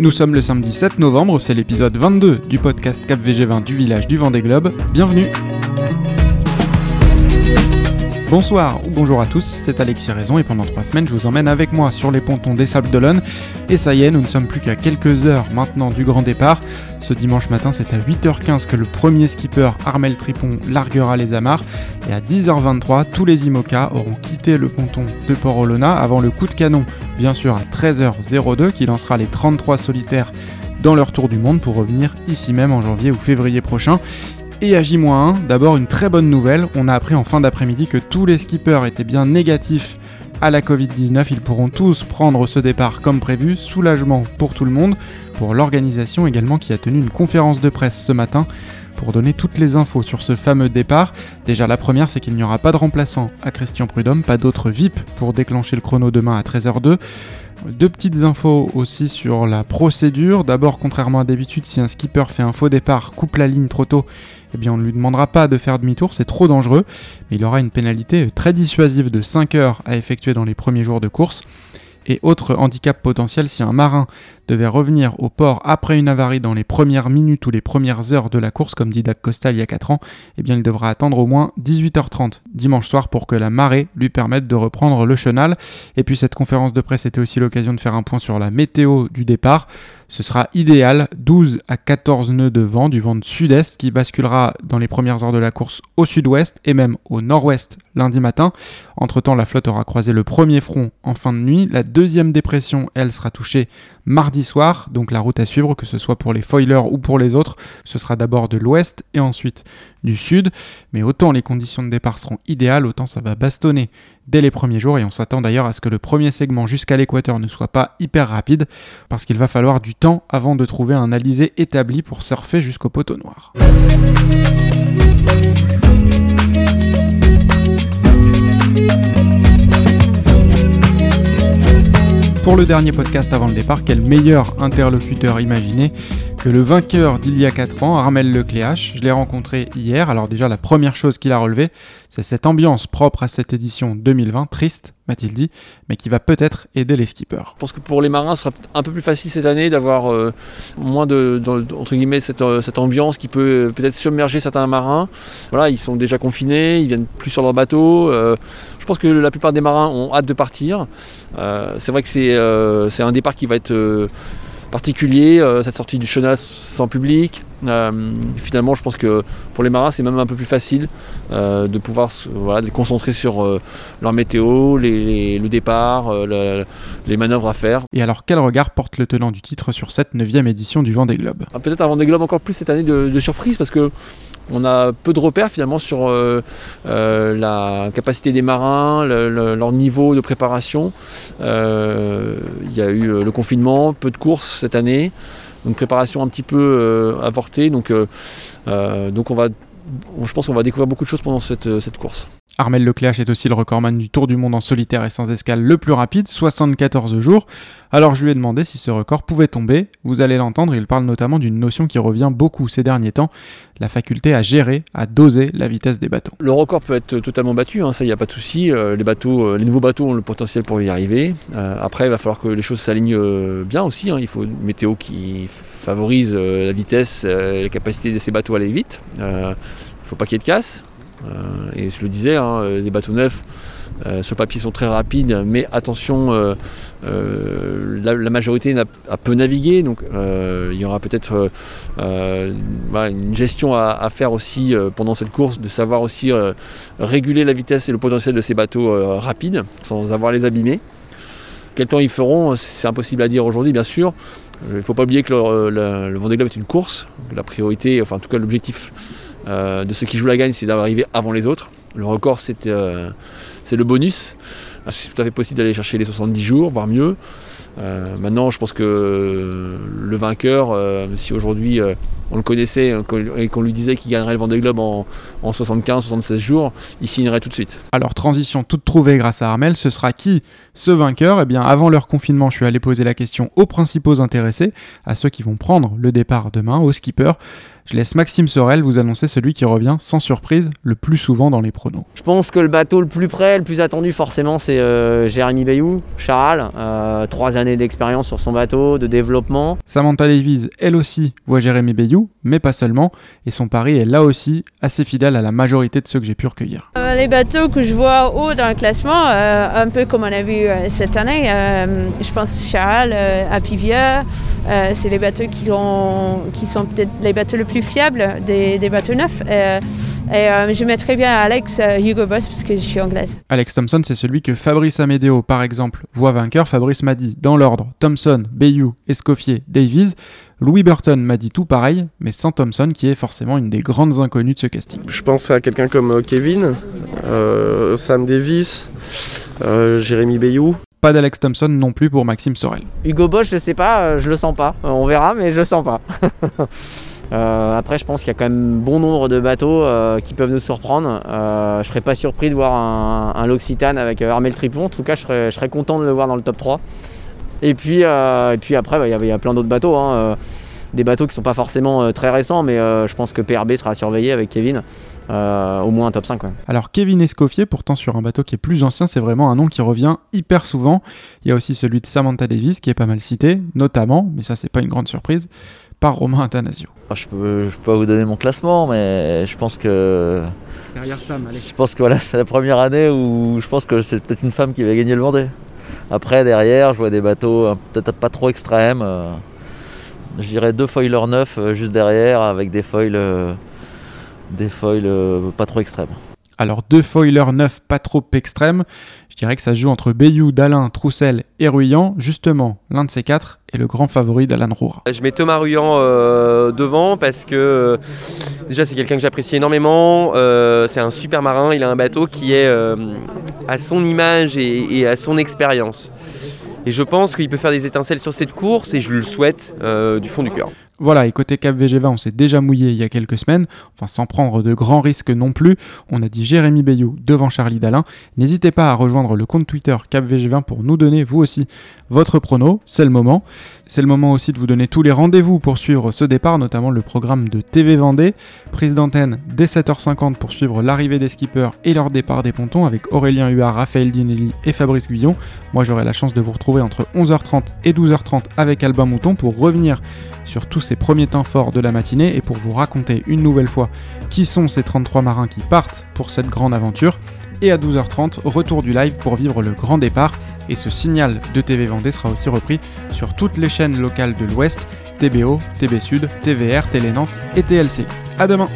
Nous sommes le samedi 7 novembre, c'est l'épisode 22 du podcast Cap VG20 du village du Vendée Globe. Bienvenue Bonsoir ou bonjour à tous, c'est Alexis Raison et pendant trois semaines je vous emmène avec moi sur les pontons des Sables d'Olonne. Et ça y est, nous ne sommes plus qu'à quelques heures maintenant du grand départ. Ce dimanche matin, c'est à 8h15 que le premier skipper Armel Tripon larguera les amarres. Et à 10h23, tous les IMOCA auront quitté le ponton de Port-Olona avant le coup de canon, bien sûr à 13h02 qui lancera les 33 solitaires dans leur tour du monde pour revenir ici même en janvier ou février prochain. Et à J-1, d'abord une très bonne nouvelle, on a appris en fin d'après-midi que tous les skippers étaient bien négatifs à la Covid-19, ils pourront tous prendre ce départ comme prévu, soulagement pour tout le monde, pour l'organisation également qui a tenu une conférence de presse ce matin pour donner toutes les infos sur ce fameux départ. Déjà la première c'est qu'il n'y aura pas de remplaçant à Christian Prudhomme, pas d'autre VIP pour déclencher le chrono demain à 13h02. Deux petites infos aussi sur la procédure. D'abord, contrairement à d'habitude, si un skipper fait un faux départ, coupe la ligne trop tôt, eh bien on ne lui demandera pas de faire demi-tour, c'est trop dangereux, mais il aura une pénalité très dissuasive de 5 heures à effectuer dans les premiers jours de course. Et autre handicap potentiel, si un marin devait revenir au port après une avarie dans les premières minutes ou les premières heures de la course, comme dit Dak Costa il y a 4 ans, eh bien il devra attendre au moins 18h30 dimanche soir pour que la marée lui permette de reprendre le chenal. Et puis cette conférence de presse était aussi l'occasion de faire un point sur la météo du départ. Ce sera idéal, 12 à 14 nœuds de vent, du vent de sud-est qui basculera dans les premières heures de la course au sud-ouest et même au nord-ouest lundi matin. Entre-temps, la flotte aura croisé le premier front en fin de nuit. La deuxième dépression, elle, sera touchée mardi soir, donc la route à suivre, que ce soit pour les foilers ou pour les autres, ce sera d'abord de l'ouest et ensuite du sud. Mais autant les conditions de départ seront idéales, autant ça va bastonner dès les premiers jours et on s'attend d'ailleurs à ce que le premier segment jusqu'à l'équateur ne soit pas hyper rapide parce qu'il va falloir du temps avant de trouver un alizé établi pour surfer jusqu'au poteau noir. Pour le dernier podcast avant le départ, quel meilleur interlocuteur imaginé que le vainqueur d'il y a 4 ans, Armel Lecléache. Je l'ai rencontré hier. Alors déjà, la première chose qu'il a relevé, c'est cette ambiance propre à cette édition 2020, triste, m'a-t-il dit, mais qui va peut-être aider les skippers. Je pense que pour les marins, ce sera un peu plus facile cette année d'avoir euh, moins de, entre guillemets, cette, euh, ambiance qui peut euh, peut-être submerger certains marins. Voilà, ils sont déjà confinés, ils viennent plus sur leur bateau. Je pense que la plupart des marins ont hâte de partir. c'est vrai que c'est un départ qui va être particulier, euh, cette sortie du Chenas sans public. Euh, finalement, je pense que pour les marins, c'est même un peu plus facile euh, de pouvoir voilà, les concentrer sur leur météo, le départ, les manœuvres à faire. Et alors, quel regard porte le tenant du titre sur cette 9 édition du Vendée Globe? Ah, Peut-être un Vendée Globe encore plus cette année de surprise parce que on a peu de repères finalement sur euh, euh, la capacité des marins, leur niveau de préparation. Euh, il y a eu le confinement, peu de courses cette année, une préparation un petit peu avortée. Donc, donc je pense qu'on va découvrir beaucoup de choses pendant cette course. Armel Leclerc est aussi le recordman du Tour du Monde en solitaire et sans escale le plus rapide, 74 jours. Alors je lui ai demandé si ce record pouvait tomber. Vous allez l'entendre, il parle notamment d'une notion qui revient beaucoup ces derniers temps, la faculté à gérer, à doser la vitesse des bateaux. Le record peut être totalement battu, hein, ça il n'y a pas de souci. Euh, euh, les nouveaux bateaux ont le potentiel pour y arriver. Euh, après il va falloir que les choses s'alignent bien aussi. Hein. Il faut une météo qui favorise la vitesse et la capacité de ces bateaux à aller vite. Il ne faut pas qu'il y ait de casse. Euh, et je le disais, hein, euh, les bateaux neufs euh, sur papier sont très rapides, mais attention, la, majorité a, peu navigué, donc il y aura peut-être une gestion à, faire aussi pendant cette course, de savoir aussi réguler la vitesse et le potentiel de ces bateaux rapides, sans avoir les abîmer. Quel temps ils feront, c'est impossible à dire aujourd'hui, bien sûr. Il ne faut pas oublier que le, le Vendée Globe est une course. La priorité, enfin en tout cas l'objectif euh, de ceux qui jouent la gagne, c'est d'arriver avant les autres. Le record, c'est euh, le bonus. C'est tout à fait possible d'aller chercher les 70 jours, voire mieux. Euh, maintenant, je pense que le vainqueur, si aujourd'hui on le connaissait et qu'on lui disait qu'il gagnerait le Vendée Globe en, en 75-76 jours, il signerait tout de suite. Alors transition toute trouvée grâce à Armel, ce sera qui ce vainqueur? Eh bien avant leur confinement, je suis allé poser la question aux principaux intéressés, à ceux qui vont prendre le départ demain, aux skippers. Je laisse Maxime Sorel vous annoncer celui qui revient sans surprise le plus souvent dans les pronos. Je pense que le bateau le plus près, le plus attendu forcément, c'est euh, Jérémy Bayou, Charal. Euh, trois années d'expérience sur son bateau, de développement. Samantha Davies, elle aussi, voit Jérémy Bayou, mais pas seulement, et son pari est là aussi assez fidèle à la majorité de ceux que j'ai pu recueillir. Euh, les bateaux que je vois haut dans le classement, un peu comme on a vu cette année, je pense Charal, à Pivière, c'est les bateaux qui, ont, qui sont peut-être les bateaux les plus fiable des, bateaux neufs. Euh, et, euh, je mettrais bien Alex euh, Hugo Boss parce que je suis anglaise. Alex Thompson, c'est celui que Fabrice Amedeo, par exemple, voit vainqueur. Fabrice m'a dit, dans l'ordre, Thompson, Bayou, Escoffier, Davies. Louis Burton m'a dit tout pareil, mais sans Thompson, qui est forcément une des grandes inconnues de ce casting. Je pense à quelqu'un comme Kevin, Sam Davis, Jérémy Bayou. Pas d'Alex Thompson non plus pour Maxime Sorel. Hugo Boss, je sais pas, je le sens pas. On verra, mais je le sens pas. Euh, après, je pense qu'il y a quand même bon nombre de bateaux euh, qui peuvent nous surprendre. Euh, je serais pas surpris de voir un, L'Occitane avec Armel Tripon. En tout cas, je serais, content de le voir dans le top 3. Et puis, et puis après, bah, il y, a plein d'autres bateaux. Hein. des bateaux qui ne sont pas forcément très récents, mais je pense que PRB sera surveillé avec Kevin. au moins un top 5. Alors Kevin Escoffier, pourtant sur un bateau qui est plus ancien, c'est vraiment un nom qui revient hyper souvent. Il y a aussi celui de Samantha Davis qui est pas mal cité, notamment, mais ça c'est pas une grande surprise, par Romain Athanasio. Je peux, je peux pas vous donner mon classement, mais je pense que. Je pense que voilà, c'est la première année où je pense que c'est peut-être une femme qui va gagner le Vendée. Après, derrière, je vois des bateaux euh, peut-être pas trop extrêmes. Euh, je dirais deux foilers neufs euh, juste derrière avec des foils, des foils pas trop extrêmes. Alors deux foilers neufs pas trop extrêmes, je dirais que ça se joue entre Bayou, Dalin, Troussel et Ruyant. Justement, l'un de ces quatre est le grand favori d'Alan Roura. Je mets Thomas Ruyant euh, devant parce que euh, déjà c'est quelqu'un que j'apprécie énormément. Euh, c'est un super marin, il a un bateau qui est à son image et à son expérience. Et je pense qu'il peut faire des étincelles sur cette course et je le souhaite du fond du cœur. Voilà, et côté Cap VG20, on s'est déjà mouillé il y a quelques semaines, enfin sans prendre de grands risques non plus. On a dit Jérémy Bayou devant Charlie Dalin. N'hésitez pas à rejoindre le compte Twitter Cap VG20 pour nous donner, vous aussi, votre prono. C'est le moment. C'est le moment aussi de vous donner tous les rendez-vous pour suivre ce départ, notamment le programme de TV Vendée. Prise d'antenne dès 7h50 pour suivre l'arrivée des skippers et leur départ des pontons avec Aurélien Huard, Raphaël Dinelli et Fabrice Guyon. Moi, j'aurai la chance de vous retrouver entre 11h30 et 12h30 avec Albin Mouton pour revenir sur tous ces premiers temps forts de la matinée et pour vous raconter une nouvelle fois qui sont ces 33 marins qui partent pour cette grande aventure. Et à 12h30, retour du live pour vivre le grand départ. Et ce signal de TV Vendée sera aussi repris sur toutes les chaînes locales de l'Ouest, TBO, TB Sud, TVR, Télé Nantes et TLC. A demain